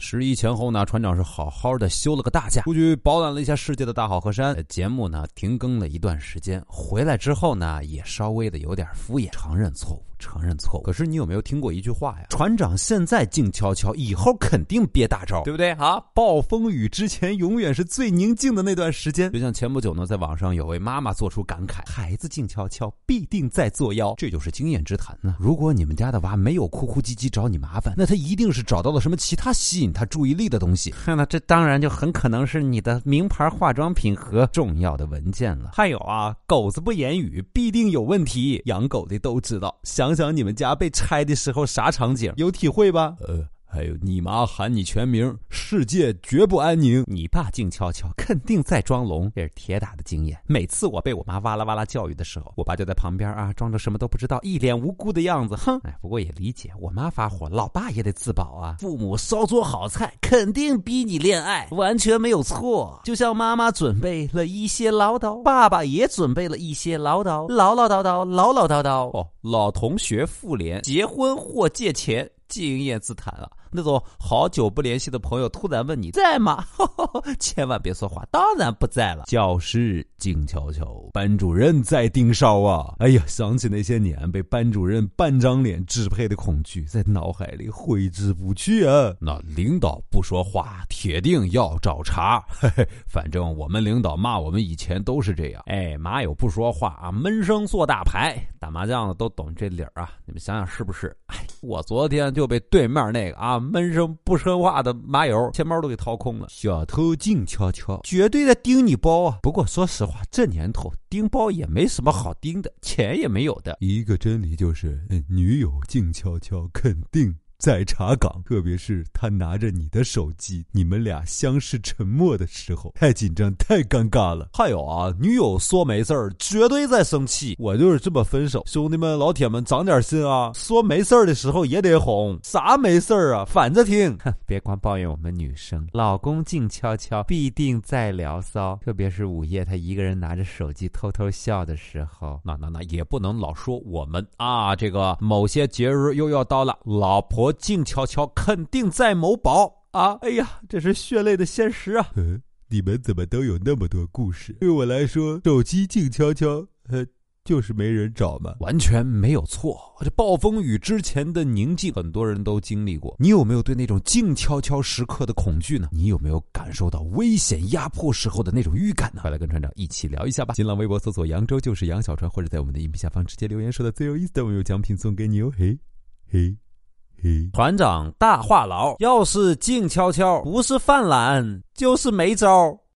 十一前后呢，船长是好好的休了个大假，出去饱览了一下世界的大好河山。节目呢停更了一段时间，回来之后呢，也稍微的有点敷衍，承认错误。承认错误，可是你有没有听过一句话呀？船长现在静悄悄，以后肯定憋大招，对不对啊？暴风雨之前永远是最宁静的那段时间。就像前不久呢，在网上有位妈妈做出感慨：“孩子静悄悄，必定在作妖。”这就是经验之谈呢。如果你们家的娃没有哭哭唧唧找你麻烦，那他一定是找到了什么其他吸引他注意力的东西。那这当然就很可能是你的名牌化妆品和重要的文件了。还有啊，狗子不言语，必定有问题。养狗的都知道，想。想想你们家被拆的时候啥场景，有体会吧？呃。还有你妈喊你全名，世界绝不安宁。你爸静悄悄，肯定在装聋，这是铁打的经验。每次我被我妈哇啦哇啦教育的时候，我爸就在旁边啊，装着什么都不知道，一脸无辜的样子。哼，哎，不过也理解，我妈发火，老爸也得自保啊。父母烧桌好菜，肯定逼你恋爱，完全没有错。就像妈妈准备了一些唠叨，爸爸也准备了一些唠叨，唠唠叨叨，唠唠叨叨。哦，老同学复联，结婚或借钱。经验自谈啊！那种好久不联系的朋友突然问你在吗？千万别说话，当然不在了。教室静悄悄，班主任在盯梢啊！哎呀，想起那些年被班主任半张脸支配的恐惧，在脑海里挥之不去啊！那领导不说话，铁定要找茬。嘿嘿，反正我们领导骂我们以前都是这样。哎，马友不说话啊，闷声做大牌。打麻将的都懂这理儿啊！你们想想是不是？哎，我昨天就。被对面那个啊闷声不说话的麻友钱包都给掏空了。小偷静悄悄，绝对在盯你包啊！不过说实话，这年头盯包也没什么好盯的，钱也没有的。一个真理就是，女友静悄悄，肯定。在查岗，特别是他拿着你的手机，你们俩相视沉默的时候，太紧张，太尴尬了。还有啊，女友说没事儿，绝对在生气。我就是这么分手，兄弟们、老铁们，长点心啊！说没事儿的时候也得哄，啥没事儿啊？反着听，别光抱怨我们女生，老公静悄悄，必定在聊骚。特别是午夜，他一个人拿着手机偷偷笑的时候，那那那也不能老说我们啊。这个某些节日又要到了，老婆。静悄悄，肯定在某宝啊！哎呀，这是血泪的现实啊！嗯，你们怎么都有那么多故事？对我来说，手机静悄悄，呃，就是没人找嘛，完全没有错。这暴风雨之前的宁静，很多人都经历过。你有没有对那种静悄悄时刻的恐惧呢？你有没有感受到危险压迫时候的那种预感呢？快来跟船长一起聊一下吧！新浪微博搜索“扬州就是杨小船”，或者在我们的音频下方直接留言，说的最有意思的，我有奖品送给你哦！嘿，嘿。团长大话痨，要是静悄悄，不是犯懒就是没招。